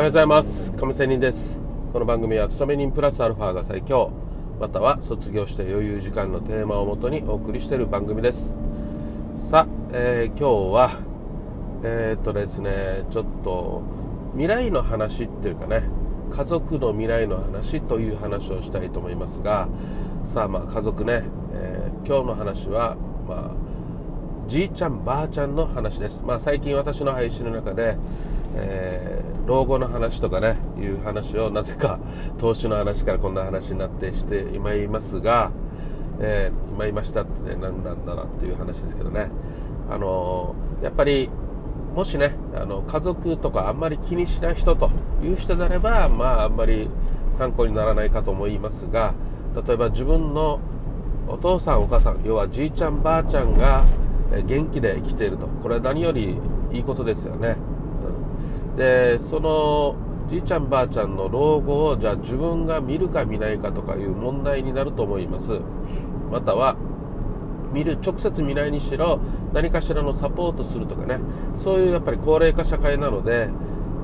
おはようございます。亀仙人です。この番組は勤め人プラスアルファが最強。または卒業して余裕時間のテーマをもとにお送りしている番組です。さあ、えー、今日はえー、っとですねちょっと未来の話っていうかね家族の未来の話という話をしたいと思いますがさあまあ家族ね、えー、今日の話はまあじいちゃんばあちゃんの話です、まあ、最近私の配信の中で、えー、老後の話とかねいう話をなぜか投資の話からこんな話になってして今いますが、えー、今いましたって、ね、何なんだなっていう話ですけどね。あのー、やっぱりもしねあの家族とかあんまり気にしない人という人であればまああんまり参考にならないかと思いますが例えば自分のお父さんお母さん要はじいちゃんばあちゃんが元気で生きていると。これは何よりいいことですよね、でそのじいちゃんばあちゃんの老後をじゃあ自分が見るか見ないかとかいう問題になると思います。または見る直接見ないにしろ何かしらのサポートするとかね。そういうやっぱり高齢化社会なので、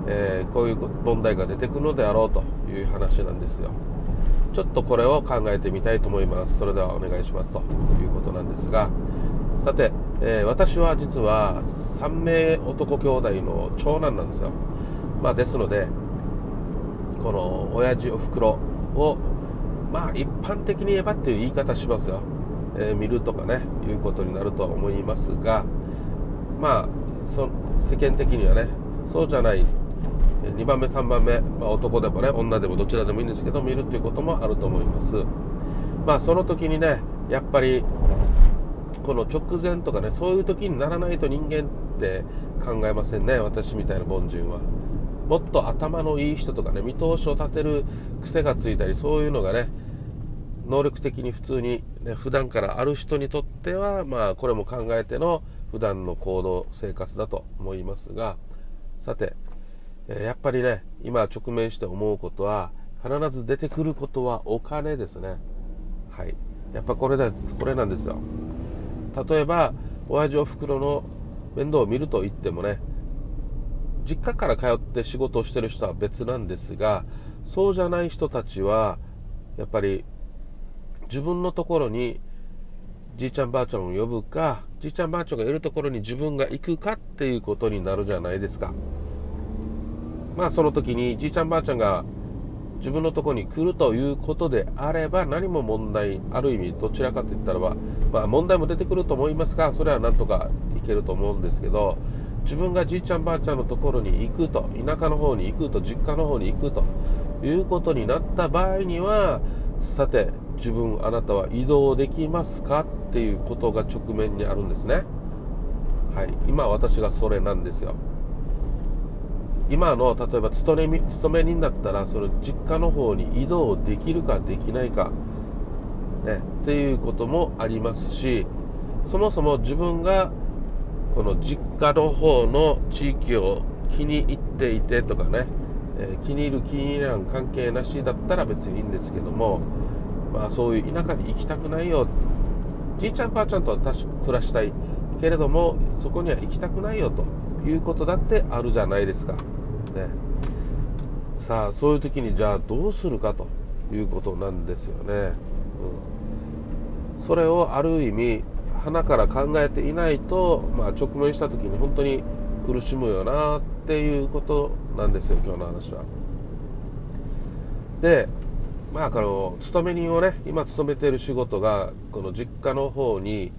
えー、こういう問題が出てくるのであろうという話なんですよ。ちょっとこれを考えてみたいと思います。それではお願いしますということなんですが。さてえー、私は実は3名男兄弟の長男なんですよ、まあ、ですのでこの親父おふくろをまあ一般的に言えばっていう言い方しますよ、えー、見るとかねいうことになるとは思いますがまあそ世間的にはねそうじゃない2番目3番目、まあ、男でもね女でもどちらでもいいんですけど見るっていうこともあると思います。まあその時にねやっぱりこの直前とかねそういう時にならないと人間って考えませんね私みたいな凡人は。もっと頭のいい人とかね見通しを立てる癖がついたりそういうのがね能力的に普通に、ね、普段からある人にとってはまあこれも考えての普段の行動生活だと思いますが。さて、やっぱりね今直面して思うことは必ず出てくることはお金ですね。はい。やっぱこれだこれなんですよ。例えば親父おふくろの面倒を見ると言ってもね実家から通って仕事をしてる人は別なんですがそうじゃない人たちはやっぱり自分のところにじいちゃんばあちゃんを呼ぶかじいちゃんばあちゃんがいるところに自分が行くかっていうことになるじゃないですか。まあその時にじいちゃんばあちゃんが自分のとこに来るということであれば何も問題ある意味どちらかといったらば、まあ、問題も出てくると思いますがそれはなんとかいけると思うんですけど自分がじいちゃんばあちゃんのところに行くと田舎の方に行くと実家の方に行くということになった場合にはさて自分あなたは移動できますかっていうことが直面にあるんですね。はい。今私がそれなんですよ。今の例えば勤め勤め人だったらその実家の方に移動できるかできないか、ね、っていうこともありますしそもそも自分がこの実家の方の地域を気に入っていてとかね、えー、気に入る気に入らん関係なしだったら別にいいんですけども、まあ、そういう田舎に行きたくないよじいちゃんばあちゃんとは暮らしたいけれどもそこには行きたくないよということだってあるじゃないですか。ね。さあそういう時にじゃあどうするかということなんですよね、うん、それをある意味鼻から考えていないと、まあ、直面した時に本当に苦しむよなっていうことなんですよ今日の話は。でまあこの勤め人をね今勤めてる仕事がこの実家の方に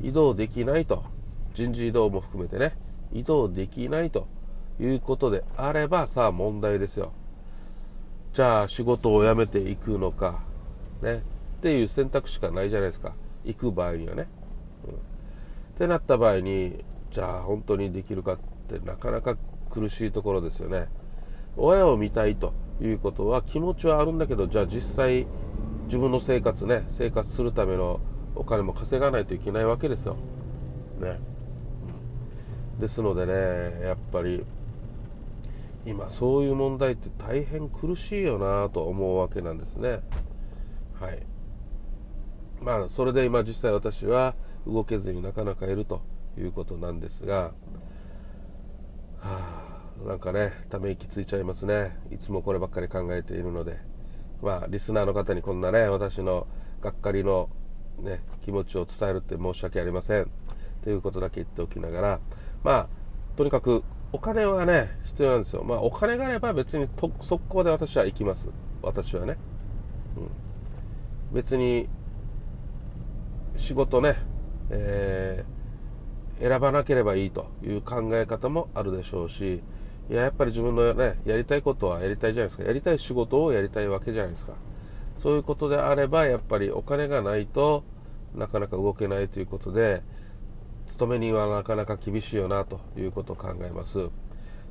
移動できないと。人事異動も含めてね移動できないと。いうことであればさあ問題ですよ。じゃあ仕事を辞めていくのかねっていう選択しかないじゃないですか。行く場合にはね、うん、ってなった場合にじゃあ本当にできるかってなかなか苦しいところですよね。親を見たいということは気持ちはあるんだけどじゃあ実際自分の生活ね生活するためのお金も稼がないといけないわけですよ。ね、ですのでねやっぱり今そういう問題って大変苦しいよなと思うわけなんですね。はい。まあそれで今実際私は動けずになかなかいるということなんですが、はあ、なんかねため息ついちゃいますね。いつもこればっかり考えているので。まあリスナーの方にこんなね私のがっかりのね気持ちを伝えるって申し訳ありません。ということだけ言っておきながらまあとにかくお金はね必要なんですよ。まあお金があれば別にと速攻で私は行きます。私はね、うん、別に仕事ね、えー、選ばなければいいという考え方もあるでしょうしいややっぱり自分のねやりたいことはやりたいじゃないですか。やりたい仕事をやりたいわけじゃないですか。そういうことであればやっぱりお金がないとなかなか動けないということで勤め人はなかなか厳しいよなということを考えます。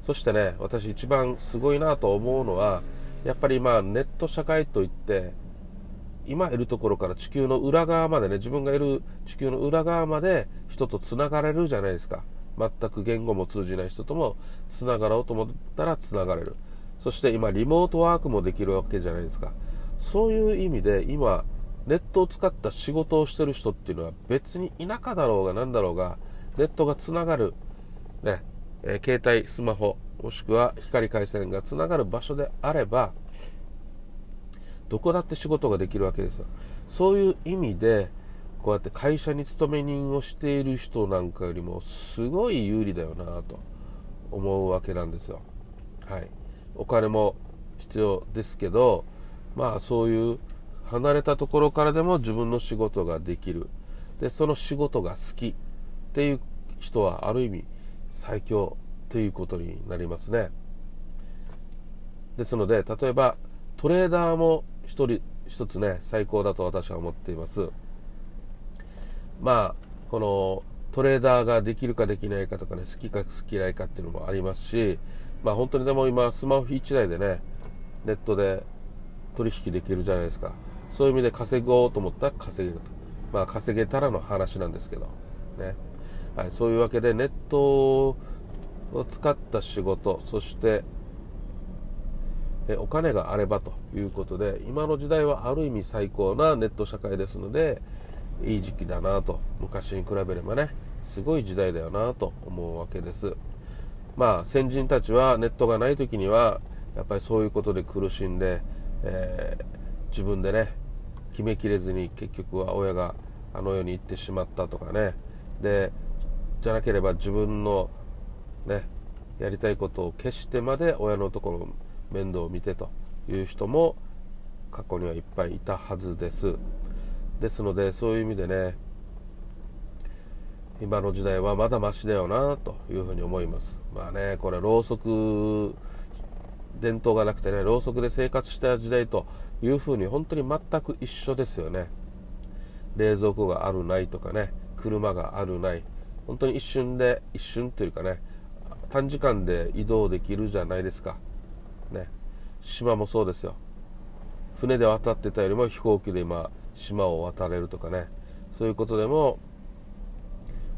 そしてね私一番すごいなと思うのはやっぱり今ネット社会といって今いるところから地球の裏側までね自分がいる地球の裏側まで人とつながれるじゃないですか。全く言語も通じない人ともつながろうと思ったらつながれる。そして今リモートワークもできるわけじゃないですか。そういう意味で今ネットを使った仕事をしてる人っていうのは別に田舎だろうが何だろうがネットがつながる、ねえー、携帯スマホもしくは光回線がつながる場所であればどこだって仕事ができるわけですよ。そういう意味でこうやって会社に勤め人をしている人なんかよりもすごい有利だよなと思うわけなんですよ。はい。お金も必要ですけどまあそういう離れたところからでも自分の仕事ができる。でその仕事が好き。っていう人はある意味最強ということになりますね。ですので例えばトレーダーも一人一つね最高だと私は思っています。まあこのトレーダーができるかできないかとかね好きか好き嫌いかっていうのもありますしまあ本当にでも今スマホ1台でねネットで取引できるじゃないですか。そういう意味で稼ごうと思ったら稼げるまあ稼げたらの話なんですけど。ね、はい、そういうわけでネットを使った仕事そしてお金があればということで今の時代はある意味最高なネット社会ですのでいい時期だなと昔に比べればねすごい時代だよなと思うわけです。まあ先人たちはネットがない時にはやっぱりそういうことで苦しんで、えー、自分でね決めきれずに結局は親があの世に行ってしまったとかね。でじゃなければ自分のねやりたいことを消してまで親のところ面倒を見てという人も過去にはいっぱいいたはずです。ですのでそういう意味でね今の時代はまだましだよなというふうに思います。まあねこれろうそく伝統がなくてねろうそくで生活した時代というふうに本当に全く一緒ですよね。冷蔵庫があるないとかね車があるない本当に一瞬で一瞬というかね短時間で移動できるじゃないですか。ね。島もそうですよ。船で渡ってたよりも飛行機で今島を渡れるとかね。そういうことでも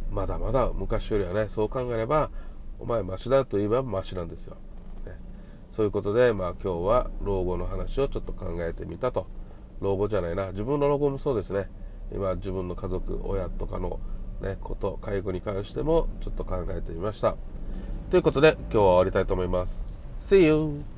まだまだ昔よりはねそう考えればお前マシだと言えばマシなんですよ、そういうことでまあ今日は老後の話をちょっと考えてみたと。老後じゃないな。自分の老後もそうですね。今自分の家族親とかのねこと介護に関してもちょっと考えてみました。ということで今日は終わりたいと思います。See you!